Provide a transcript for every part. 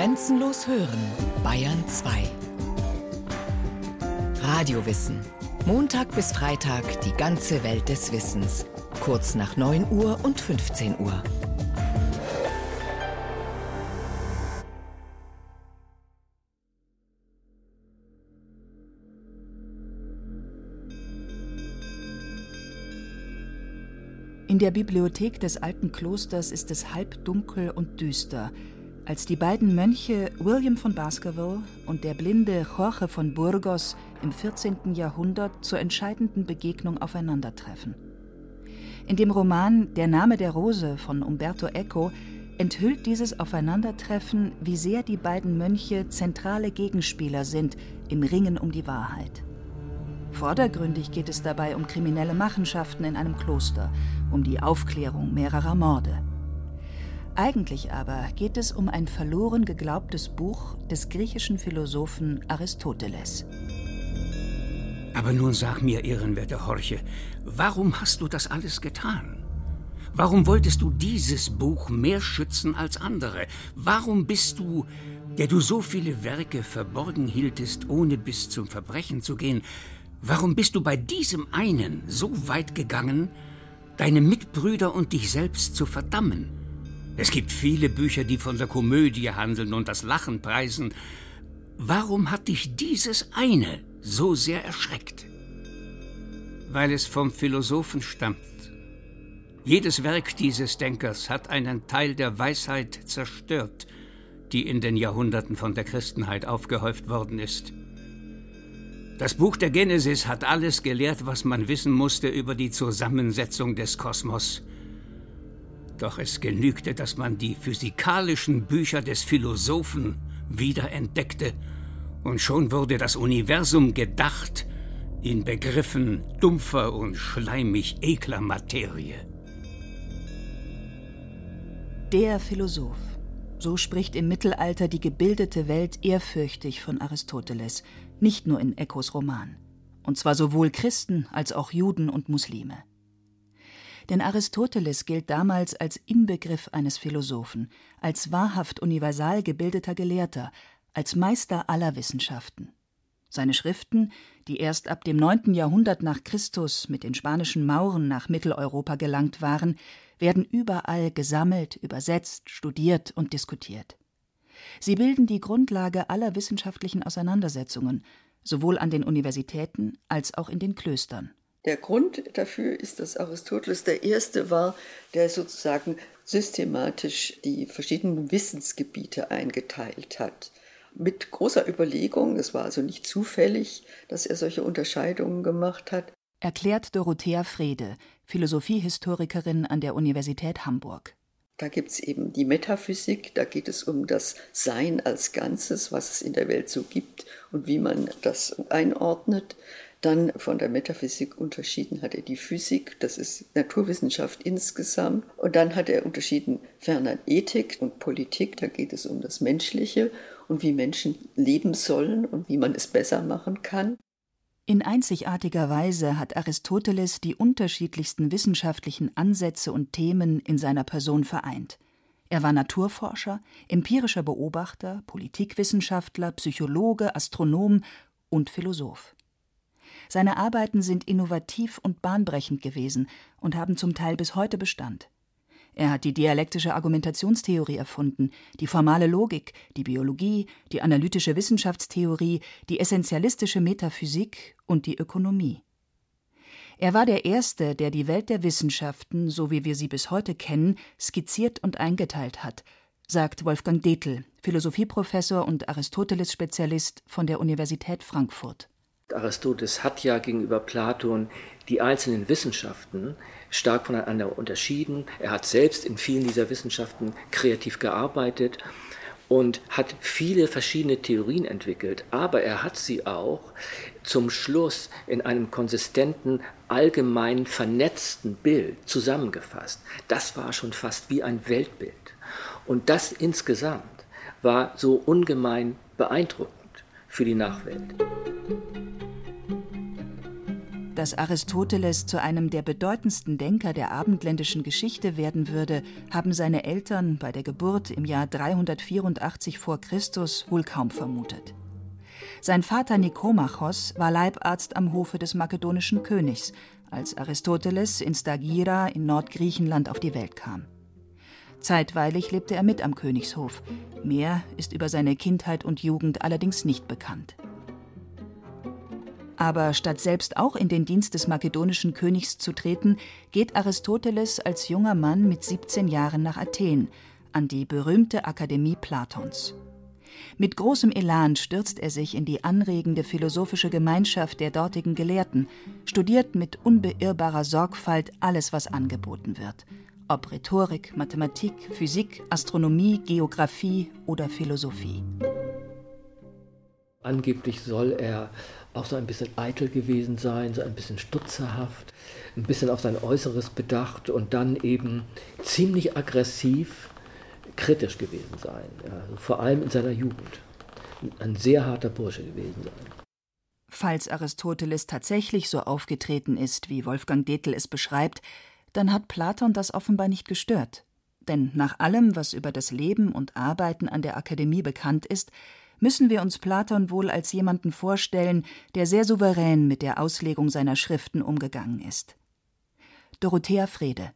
Grenzenlos hören, Bayern 2. Radiowissen. Montag bis Freitag die ganze Welt des Wissens. Kurz nach 9 Uhr und 15 Uhr. In der Bibliothek des alten Klosters ist es halbdunkel und düster, als die beiden Mönche William von Baskerville und der blinde Jorge von Burgos im 14. Jahrhundert zur entscheidenden Begegnung aufeinandertreffen. In dem Roman Der Name der Rose von Umberto Eco enthüllt dieses Aufeinandertreffen, wie sehr die beiden Mönche zentrale Gegenspieler sind im Ringen um die Wahrheit. Vordergründig geht es dabei um kriminelle Machenschaften in einem Kloster, um die Aufklärung mehrerer Morde. Eigentlich aber geht es um ein verloren geglaubtes Buch des griechischen Philosophen Aristoteles. Aber nun sag mir, ehrenwerter Horche, warum hast du das alles getan? Warum wolltest du dieses Buch mehr schützen als andere? Warum bist du, der du so viele Werke verborgen hieltest, ohne bis zum Verbrechen zu gehen, Warum bist du bei diesem einen so weit gegangen, deine Mitbrüder und dich selbst zu verdammen? Es gibt viele Bücher, die von der Komödie handeln und das Lachen preisen. Warum hat dich dieses eine so sehr erschreckt? Weil es vom Philosophen stammt. Jedes Werk dieses Denkers hat einen Teil der Weisheit zerstört, die in den Jahrhunderten von der Christenheit aufgehäuft worden ist. Das Buch der Genesis hat alles gelehrt, was man wissen musste über die Zusammensetzung des Kosmos. Doch es genügte, dass man die physikalischen Bücher des Philosophen wiederentdeckte, und schon wurde das Universum gedacht in Begriffen dumpfer und schleimig ekler Materie. Der Philosoph. So spricht im Mittelalter die gebildete Welt ehrfürchtig von Aristoteles, nicht nur in Ecos Roman. Und zwar sowohl Christen als auch Juden und Muslime. Denn Aristoteles gilt damals als Inbegriff eines Philosophen, als wahrhaft universal gebildeter Gelehrter, als Meister aller Wissenschaften. Seine Schriften, die erst ab dem 9. Jahrhundert nach Christus mit den spanischen Mauren nach Mitteleuropa gelangt waren, werden überall gesammelt, übersetzt, studiert und diskutiert. Sie bilden die Grundlage aller wissenschaftlichen Auseinandersetzungen, sowohl an den Universitäten als auch in den Klöstern. Der Grund dafür ist, dass Aristoteles der Erste war, der sozusagen systematisch die verschiedenen Wissensgebiete eingeteilt hat. Mit großer Überlegung, es war also nicht zufällig, dass er solche Unterscheidungen gemacht hat. Erklärt Dorothea Frede, Philosophiehistorikerin an der Universität Hamburg. Da gibt es eben die Metaphysik, da geht es um das Sein als Ganzes, was es in der Welt so gibt und wie man das einordnet. Dann von der Metaphysik unterschieden hat er die Physik, das ist Naturwissenschaft insgesamt. Und dann hat er unterschieden ferner Ethik und Politik, da geht es um das Menschliche und wie Menschen leben sollen und wie man es besser machen kann. In einzigartiger Weise hat Aristoteles die unterschiedlichsten wissenschaftlichen Ansätze und Themen in seiner Person vereint. Er war Naturforscher, empirischer Beobachter, Politikwissenschaftler, Psychologe, Astronom und Philosoph. Seine Arbeiten sind innovativ und bahnbrechend gewesen und haben zum Teil bis heute Bestand. Er hat die dialektische Argumentationstheorie erfunden, die formale Logik, die Biologie, die analytische Wissenschaftstheorie, die essentialistische Metaphysik und die Ökonomie. Er war der Erste, der die Welt der Wissenschaften, so wie wir sie bis heute kennen, skizziert und eingeteilt hat, sagt Wolfgang Dethl, Philosophieprofessor und Aristoteles-Spezialist von der Universität Frankfurt. Aristoteles hat ja gegenüber Platon die einzelnen Wissenschaften stark voneinander unterschieden. Er hat selbst in vielen dieser Wissenschaften kreativ gearbeitet und hat viele verschiedene Theorien entwickelt, aber er hat sie auch zum Schluss in einem konsistenten, allgemein vernetzten Bild zusammengefasst. Das war schon fast wie ein Weltbild. Und das insgesamt war so ungemein beeindruckend für die Nachwelt. Dass Aristoteles zu einem der bedeutendsten Denker der abendländischen Geschichte werden würde, haben seine Eltern bei der Geburt im Jahr 384 v. Chr. wohl kaum vermutet. Sein Vater Nikomachos war Leibarzt am Hofe des makedonischen Königs, als Aristoteles in Stagira in Nordgriechenland auf die Welt kam. Zeitweilig lebte er mit am Königshof. Mehr ist über seine Kindheit und Jugend allerdings nicht bekannt. Aber statt selbst auch in den Dienst des makedonischen Königs zu treten, geht Aristoteles als junger Mann mit 17 Jahren nach Athen, an die berühmte Akademie Platons. Mit großem Elan stürzt er sich in die anregende philosophische Gemeinschaft der dortigen Gelehrten, studiert mit unbeirrbarer Sorgfalt alles, was angeboten wird, ob Rhetorik, Mathematik, Physik, Astronomie, Geographie oder Philosophie. Angeblich soll er auch so ein bisschen eitel gewesen sein, so ein bisschen stutzerhaft, ein bisschen auf sein Äußeres bedacht und dann eben ziemlich aggressiv kritisch gewesen sein, ja, also vor allem in seiner Jugend. Ein sehr harter Bursche gewesen sein. Falls Aristoteles tatsächlich so aufgetreten ist, wie Wolfgang Detel es beschreibt, dann hat Platon das offenbar nicht gestört. Denn nach allem, was über das Leben und Arbeiten an der Akademie bekannt ist, müssen wir uns Platon wohl als jemanden vorstellen, der sehr souverän mit der Auslegung seiner Schriften umgegangen ist. Dorothea Frede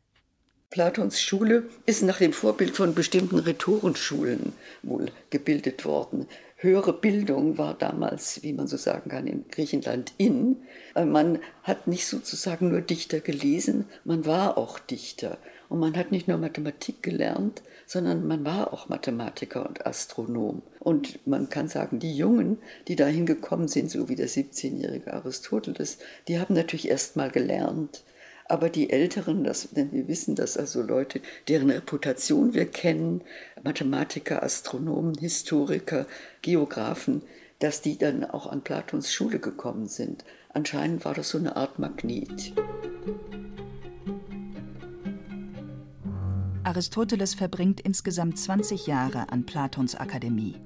Platons Schule ist nach dem Vorbild von bestimmten Rhetorenschulen wohl gebildet worden. Höhere Bildung war damals, wie man so sagen kann, in Griechenland in. Man hat nicht sozusagen nur Dichter gelesen, man war auch Dichter. Und man hat nicht nur Mathematik gelernt, sondern man war auch Mathematiker und Astronom. Und man kann sagen, die Jungen, die dahin gekommen sind, so wie der 17-jährige Aristoteles, die haben natürlich erst mal gelernt. Aber die Älteren, das, denn wir wissen, dass also Leute, deren Reputation wir kennen, Mathematiker, Astronomen, Historiker, Geografen, dass die dann auch an Platons Schule gekommen sind. Anscheinend war das so eine Art Magnet. Aristoteles verbringt insgesamt 20 Jahre an Platons Akademie.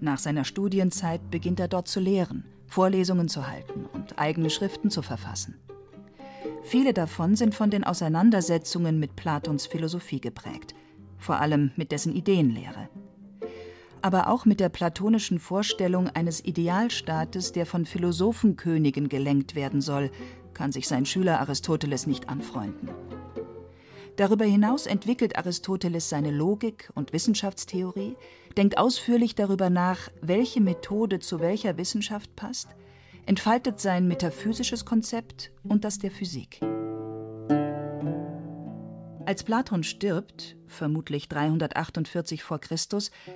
Nach seiner Studienzeit beginnt er dort zu lehren, Vorlesungen zu halten und eigene Schriften zu verfassen. Viele davon sind von den Auseinandersetzungen mit Platons Philosophie geprägt, vor allem mit dessen Ideenlehre. Aber auch mit der platonischen Vorstellung eines Idealstaates, der von Philosophenkönigen gelenkt werden soll, kann sich sein Schüler Aristoteles nicht anfreunden. Darüber hinaus entwickelt Aristoteles seine Logik und Wissenschaftstheorie, denkt ausführlich darüber nach, welche Methode zu welcher Wissenschaft passt entfaltet sein metaphysisches Konzept und das der Physik. Als Platon stirbt, vermutlich 348 v. Chr.,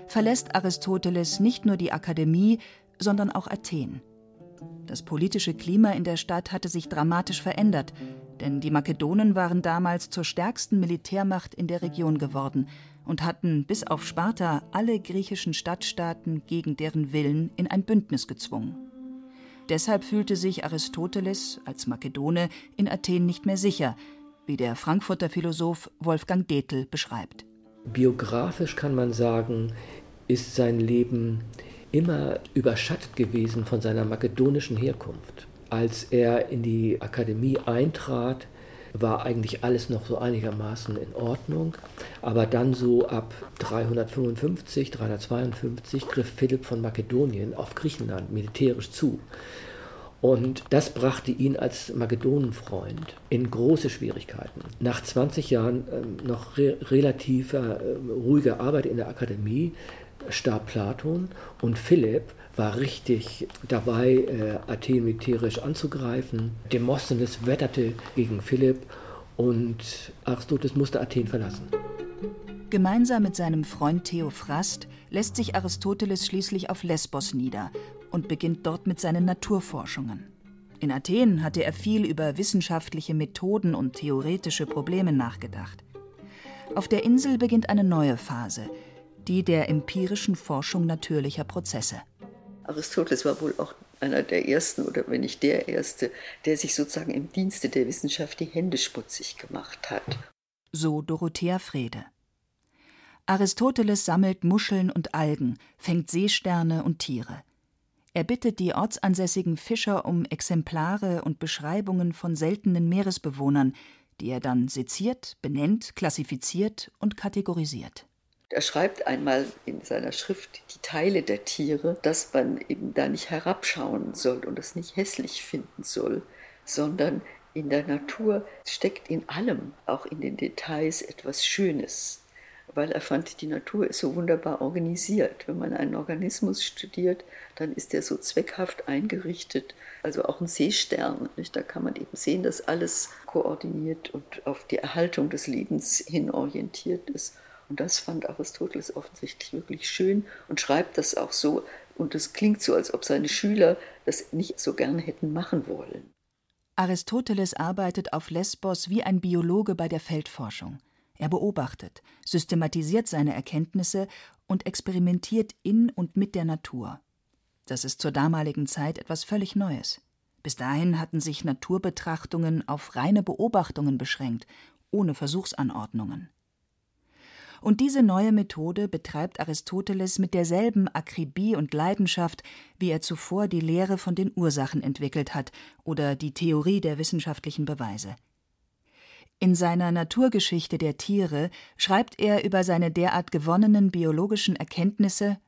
verlässt Aristoteles nicht nur die Akademie, sondern auch Athen. Das politische Klima in der Stadt hatte sich dramatisch verändert, denn die Makedonen waren damals zur stärksten Militärmacht in der Region geworden und hatten bis auf Sparta alle griechischen Stadtstaaten gegen deren Willen in ein Bündnis gezwungen. Deshalb fühlte sich Aristoteles als Makedone in Athen nicht mehr sicher, wie der Frankfurter Philosoph Wolfgang Detel beschreibt. Biografisch kann man sagen, ist sein Leben immer überschattet gewesen von seiner makedonischen Herkunft. Als er in die Akademie eintrat, war eigentlich alles noch so einigermaßen in Ordnung. Aber dann so ab 355, 352 griff Philipp von Makedonien auf Griechenland militärisch zu. Und das brachte ihn als Makedonenfreund in große Schwierigkeiten. Nach 20 Jahren äh, noch re relativ äh, ruhiger Arbeit in der Akademie starb Platon und Philipp war richtig dabei, äh, Athen militärisch anzugreifen. Demosthenes wetterte gegen Philipp und Aristoteles musste Athen verlassen. Gemeinsam mit seinem Freund Theophrast lässt sich Aristoteles schließlich auf Lesbos nieder und beginnt dort mit seinen Naturforschungen. In Athen hatte er viel über wissenschaftliche Methoden und theoretische Probleme nachgedacht. Auf der Insel beginnt eine neue Phase, die der empirischen Forschung natürlicher Prozesse. Aristoteles war wohl auch einer der ersten oder wenn nicht der erste, der sich sozusagen im Dienste der Wissenschaft die Hände schmutzig gemacht hat. So Dorothea Frede. Aristoteles sammelt Muscheln und Algen, fängt Seesterne und Tiere. Er bittet die ortsansässigen Fischer um Exemplare und Beschreibungen von seltenen Meeresbewohnern, die er dann seziert, benennt, klassifiziert und kategorisiert. Er schreibt einmal in seiner Schrift die Teile der Tiere, dass man eben da nicht herabschauen soll und es nicht hässlich finden soll, sondern in der Natur steckt in allem, auch in den Details, etwas Schönes, weil er fand, die Natur ist so wunderbar organisiert. Wenn man einen Organismus studiert, dann ist der so zweckhaft eingerichtet, also auch ein Seestern. Nicht? Da kann man eben sehen, dass alles koordiniert und auf die Erhaltung des Lebens hin orientiert ist. Und das fand Aristoteles offensichtlich wirklich schön und schreibt das auch so. Und es klingt so, als ob seine Schüler das nicht so gern hätten machen wollen. Aristoteles arbeitet auf Lesbos wie ein Biologe bei der Feldforschung. Er beobachtet, systematisiert seine Erkenntnisse und experimentiert in und mit der Natur. Das ist zur damaligen Zeit etwas völlig Neues. Bis dahin hatten sich Naturbetrachtungen auf reine Beobachtungen beschränkt, ohne Versuchsanordnungen. Und diese neue Methode betreibt Aristoteles mit derselben Akribie und Leidenschaft, wie er zuvor die Lehre von den Ursachen entwickelt hat oder die Theorie der wissenschaftlichen Beweise. In seiner Naturgeschichte der Tiere schreibt er über seine derart gewonnenen biologischen Erkenntnisse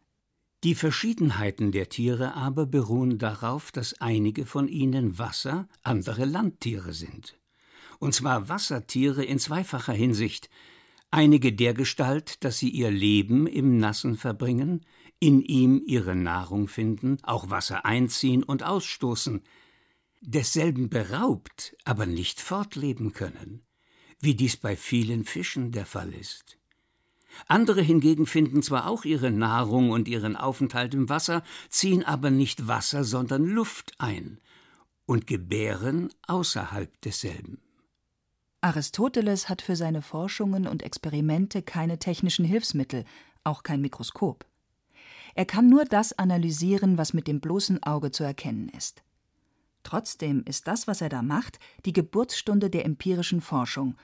Die Verschiedenheiten der Tiere aber beruhen darauf, dass einige von ihnen Wasser, andere Landtiere sind. Und zwar Wassertiere in zweifacher Hinsicht, einige dergestalt, dass sie ihr Leben im Nassen verbringen, in ihm ihre Nahrung finden, auch Wasser einziehen und ausstoßen, desselben beraubt, aber nicht fortleben können, wie dies bei vielen Fischen der Fall ist. Andere hingegen finden zwar auch ihre Nahrung und ihren Aufenthalt im Wasser, ziehen aber nicht Wasser, sondern Luft ein und gebären außerhalb desselben. Aristoteles hat für seine Forschungen und Experimente keine technischen Hilfsmittel, auch kein Mikroskop. Er kann nur das analysieren, was mit dem bloßen Auge zu erkennen ist. Trotzdem ist das, was er da macht, die Geburtsstunde der empirischen Forschung,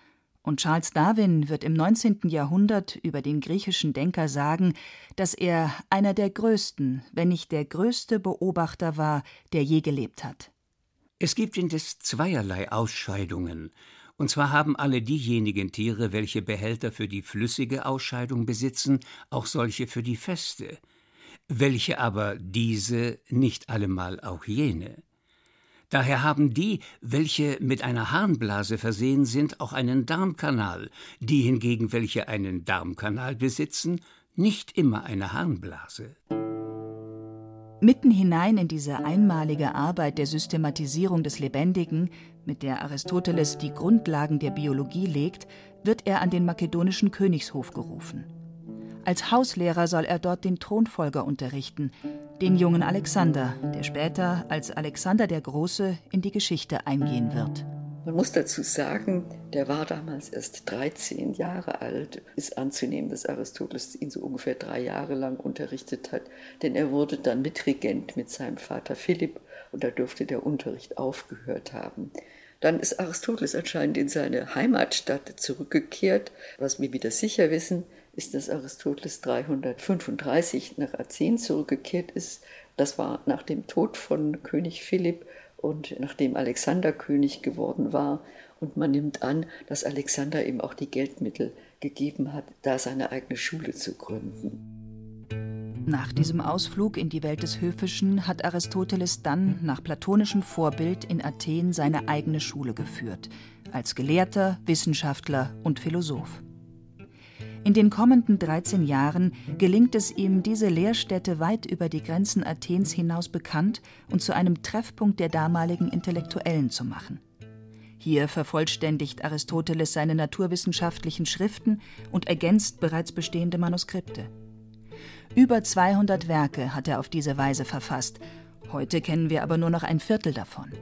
und Charles Darwin wird im 19. Jahrhundert über den griechischen Denker sagen, dass er einer der größten, wenn nicht der größte Beobachter war, der je gelebt hat. Es gibt indes zweierlei Ausscheidungen, und zwar haben alle diejenigen Tiere, welche Behälter für die flüssige Ausscheidung besitzen, auch solche für die feste, welche aber diese nicht allemal auch jene. Daher haben die, welche mit einer Harnblase versehen sind, auch einen Darmkanal, die hingegen, welche einen Darmkanal besitzen, nicht immer eine Harnblase. Mitten hinein in diese einmalige Arbeit der Systematisierung des Lebendigen, mit der Aristoteles die Grundlagen der Biologie legt, wird er an den makedonischen Königshof gerufen. Als Hauslehrer soll er dort den Thronfolger unterrichten, den jungen Alexander, der später als Alexander der Große in die Geschichte eingehen wird. Man muss dazu sagen, der war damals erst 13 Jahre alt. Ist anzunehmen, dass Aristoteles ihn so ungefähr drei Jahre lang unterrichtet hat, denn er wurde dann Mitregent mit seinem Vater Philipp und da dürfte der Unterricht aufgehört haben. Dann ist Aristoteles anscheinend in seine Heimatstadt zurückgekehrt. Was wir wieder sicher wissen, ist, dass Aristoteles 335 nach Athen zurückgekehrt ist. Das war nach dem Tod von König Philipp und nachdem Alexander König geworden war. Und man nimmt an, dass Alexander ihm auch die Geldmittel gegeben hat, da seine eigene Schule zu gründen. Nach diesem Ausflug in die Welt des Höfischen hat Aristoteles dann nach platonischem Vorbild in Athen seine eigene Schule geführt, als Gelehrter, Wissenschaftler und Philosoph. In den kommenden 13 Jahren gelingt es ihm, diese Lehrstätte weit über die Grenzen Athens hinaus bekannt und zu einem Treffpunkt der damaligen Intellektuellen zu machen. Hier vervollständigt Aristoteles seine naturwissenschaftlichen Schriften und ergänzt bereits bestehende Manuskripte. Über 200 Werke hat er auf diese Weise verfasst, heute kennen wir aber nur noch ein Viertel davon.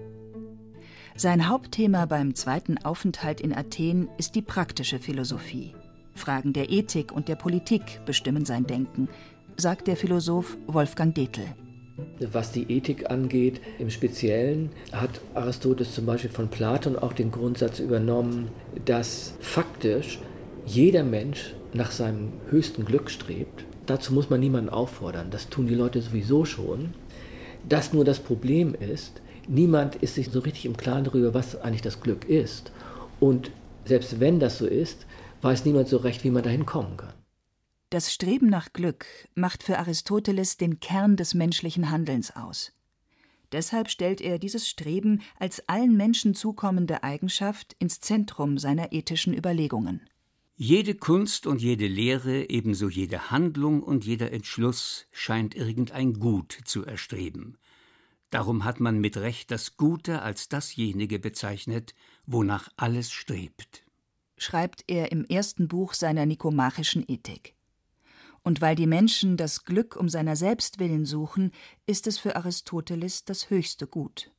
Sein Hauptthema beim zweiten Aufenthalt in Athen ist die praktische Philosophie. Fragen der Ethik und der Politik bestimmen sein Denken, sagt der Philosoph Wolfgang Dethl. Was die Ethik angeht, im Speziellen hat Aristoteles zum Beispiel von Platon auch den Grundsatz übernommen, dass faktisch jeder Mensch nach seinem höchsten Glück strebt. Dazu muss man niemanden auffordern, das tun die Leute sowieso schon. dass nur das Problem ist, niemand ist sich so richtig im Klaren darüber, was eigentlich das Glück ist. Und selbst wenn das so ist, weiß niemand so recht, wie man dahin kommen kann. Das Streben nach Glück macht für Aristoteles den Kern des menschlichen Handelns aus. Deshalb stellt er dieses Streben als allen Menschen zukommende Eigenschaft ins Zentrum seiner ethischen Überlegungen. Jede Kunst und jede Lehre, ebenso jede Handlung und jeder Entschluss scheint irgendein Gut zu erstreben. Darum hat man mit Recht das Gute als dasjenige bezeichnet, wonach alles strebt. Schreibt er im ersten Buch seiner Nikomachischen Ethik. Und weil die Menschen das Glück um seiner selbst willen suchen, ist es für Aristoteles das höchste Gut.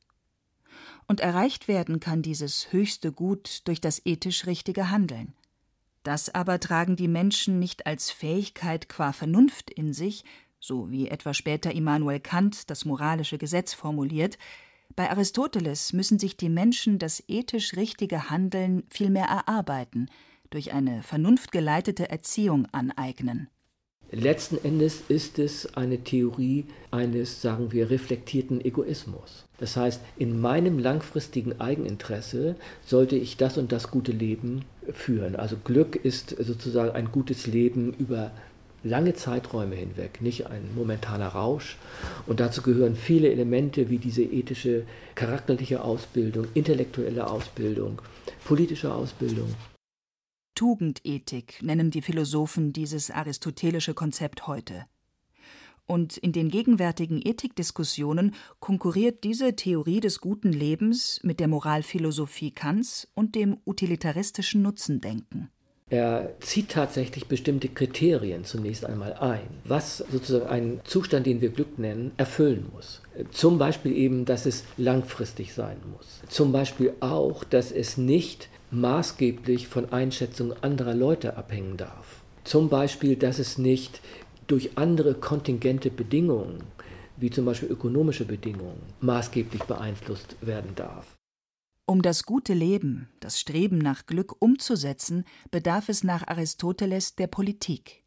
Und erreicht werden kann dieses höchste Gut durch das ethisch richtige Handeln. Das aber tragen die Menschen nicht als Fähigkeit qua Vernunft in sich, so wie etwa später Immanuel Kant das moralische Gesetz formuliert, bei Aristoteles müssen sich die Menschen das ethisch richtige Handeln vielmehr erarbeiten, durch eine vernunftgeleitete Erziehung aneignen. Letzten Endes ist es eine Theorie eines, sagen wir, reflektierten Egoismus. Das heißt, in meinem langfristigen Eigeninteresse sollte ich das und das gute Leben führen. Also Glück ist sozusagen ein gutes Leben über lange Zeiträume hinweg, nicht ein momentaner Rausch. Und dazu gehören viele Elemente wie diese ethische, charakterliche Ausbildung, intellektuelle Ausbildung, politische Ausbildung. Tugendethik nennen die Philosophen dieses aristotelische Konzept heute. Und in den gegenwärtigen Ethikdiskussionen konkurriert diese Theorie des guten Lebens mit der Moralphilosophie Kants und dem utilitaristischen Nutzendenken. Er zieht tatsächlich bestimmte Kriterien zunächst einmal ein, was sozusagen ein Zustand, den wir Glück nennen, erfüllen muss. Zum Beispiel eben, dass es langfristig sein muss. Zum Beispiel auch, dass es nicht maßgeblich von Einschätzungen anderer Leute abhängen darf. Zum Beispiel, dass es nicht durch andere kontingente Bedingungen, wie zum Beispiel ökonomische Bedingungen, maßgeblich beeinflusst werden darf. Um das gute Leben, das Streben nach Glück umzusetzen, bedarf es nach Aristoteles der Politik.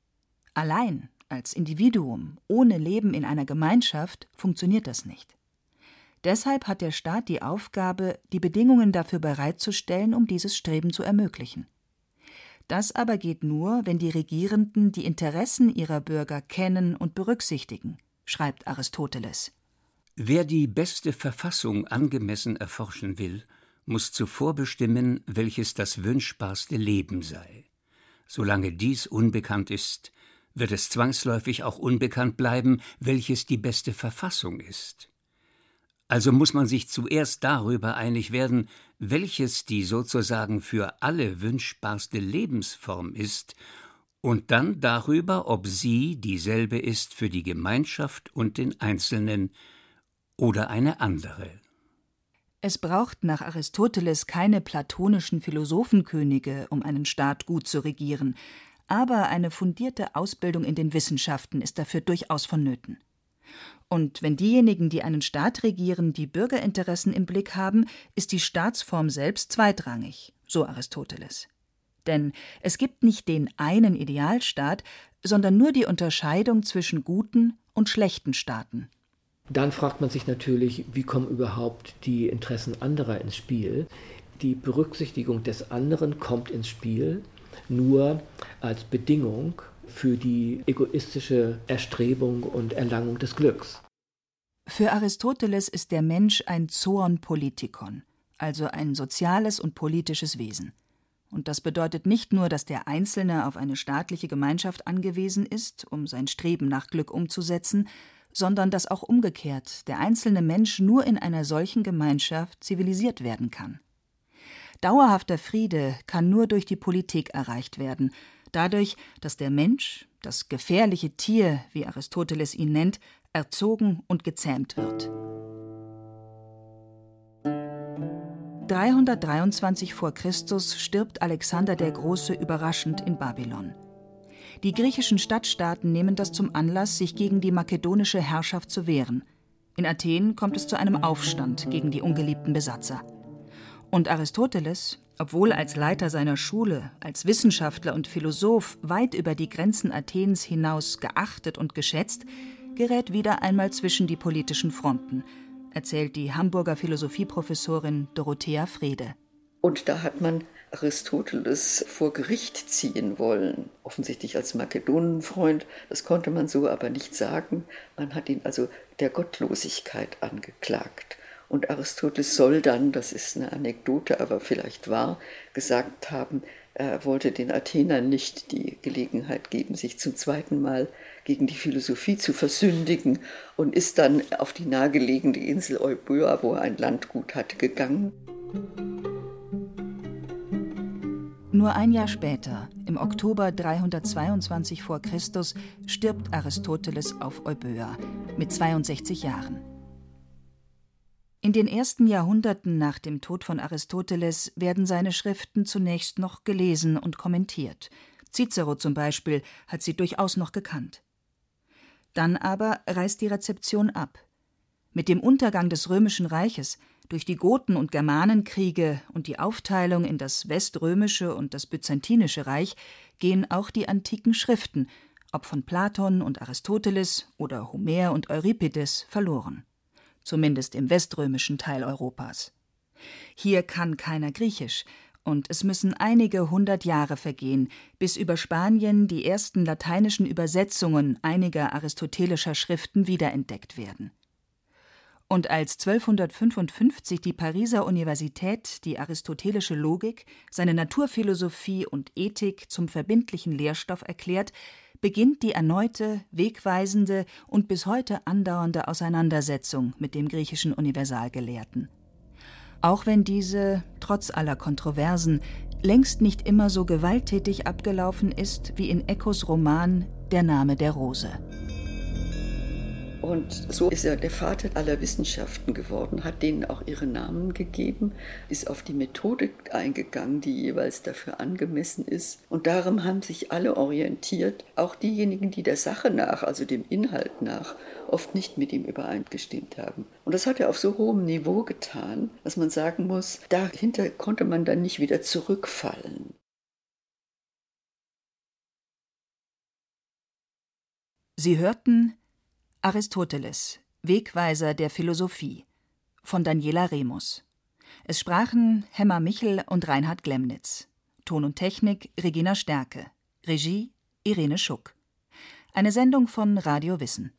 Allein, als Individuum, ohne Leben in einer Gemeinschaft, funktioniert das nicht. Deshalb hat der Staat die Aufgabe, die Bedingungen dafür bereitzustellen, um dieses Streben zu ermöglichen. Das aber geht nur, wenn die Regierenden die Interessen ihrer Bürger kennen und berücksichtigen, schreibt Aristoteles. Wer die beste Verfassung angemessen erforschen will, muss zuvor bestimmen, welches das wünschbarste Leben sei. Solange dies unbekannt ist, wird es zwangsläufig auch unbekannt bleiben, welches die beste Verfassung ist. Also muss man sich zuerst darüber einig werden, welches die sozusagen für alle wünschbarste Lebensform ist, und dann darüber, ob sie dieselbe ist für die Gemeinschaft und den Einzelnen oder eine andere. Es braucht nach Aristoteles keine platonischen Philosophenkönige, um einen Staat gut zu regieren, aber eine fundierte Ausbildung in den Wissenschaften ist dafür durchaus vonnöten. Und wenn diejenigen, die einen Staat regieren, die Bürgerinteressen im Blick haben, ist die Staatsform selbst zweitrangig, so Aristoteles. Denn es gibt nicht den einen Idealstaat, sondern nur die Unterscheidung zwischen guten und schlechten Staaten. Dann fragt man sich natürlich, wie kommen überhaupt die Interessen anderer ins Spiel? Die Berücksichtigung des anderen kommt ins Spiel nur als Bedingung für die egoistische Erstrebung und Erlangung des Glücks. Für Aristoteles ist der Mensch ein Zoon Politikon, also ein soziales und politisches Wesen. Und das bedeutet nicht nur, dass der Einzelne auf eine staatliche Gemeinschaft angewiesen ist, um sein Streben nach Glück umzusetzen, sondern dass auch umgekehrt der einzelne Mensch nur in einer solchen Gemeinschaft zivilisiert werden kann. Dauerhafter Friede kann nur durch die Politik erreicht werden, dadurch, dass der Mensch, das gefährliche Tier, wie Aristoteles ihn nennt, erzogen und gezähmt wird. 323 vor Christus stirbt Alexander der Große überraschend in Babylon. Die griechischen Stadtstaaten nehmen das zum Anlass, sich gegen die makedonische Herrschaft zu wehren. In Athen kommt es zu einem Aufstand gegen die ungeliebten Besatzer. Und Aristoteles, obwohl als Leiter seiner Schule, als Wissenschaftler und Philosoph weit über die Grenzen Athens hinaus geachtet und geschätzt, gerät wieder einmal zwischen die politischen Fronten, erzählt die Hamburger Philosophieprofessorin Dorothea Frede. Und da hat man Aristoteles vor Gericht ziehen wollen, offensichtlich als Makedonenfreund. Das konnte man so aber nicht sagen. Man hat ihn also der Gottlosigkeit angeklagt. Und Aristoteles soll dann, das ist eine Anekdote, aber vielleicht wahr, gesagt haben, er wollte den Athenern nicht die Gelegenheit geben, sich zum zweiten Mal gegen die Philosophie zu versündigen und ist dann auf die nahegelegene Insel Euböa, wo er ein Landgut hatte, gegangen. Nur ein Jahr später, im Oktober 322 v. Chr., stirbt Aristoteles auf Euböa mit 62 Jahren. In den ersten Jahrhunderten nach dem Tod von Aristoteles werden seine Schriften zunächst noch gelesen und kommentiert. Cicero zum Beispiel hat sie durchaus noch gekannt. Dann aber reißt die Rezeption ab. Mit dem Untergang des Römischen Reiches, durch die Goten- und Germanenkriege und die Aufteilung in das Weströmische und das Byzantinische Reich gehen auch die antiken Schriften, ob von Platon und Aristoteles oder Homer und Euripides, verloren zumindest im weströmischen Teil Europas. Hier kann keiner Griechisch, und es müssen einige hundert Jahre vergehen, bis über Spanien die ersten lateinischen Übersetzungen einiger aristotelischer Schriften wiederentdeckt werden. Und als 1255 die Pariser Universität die aristotelische Logik, seine Naturphilosophie und Ethik zum verbindlichen Lehrstoff erklärt, beginnt die erneute, wegweisende und bis heute andauernde Auseinandersetzung mit dem griechischen Universalgelehrten. Auch wenn diese, trotz aller Kontroversen, längst nicht immer so gewalttätig abgelaufen ist wie in Echos Roman Der Name der Rose. Und so ist er der Vater aller Wissenschaften geworden, hat denen auch ihre Namen gegeben, ist auf die Methodik eingegangen, die jeweils dafür angemessen ist. Und darum haben sich alle orientiert, auch diejenigen, die der Sache nach, also dem Inhalt nach, oft nicht mit ihm übereingestimmt haben. Und das hat er auf so hohem Niveau getan, dass man sagen muss, dahinter konnte man dann nicht wieder zurückfallen. Sie hörten Aristoteles, Wegweiser der Philosophie von Daniela Remus. Es sprachen Hemmer Michel und Reinhard Glemnitz. Ton und Technik Regina Stärke. Regie Irene Schuck. Eine Sendung von Radio Wissen.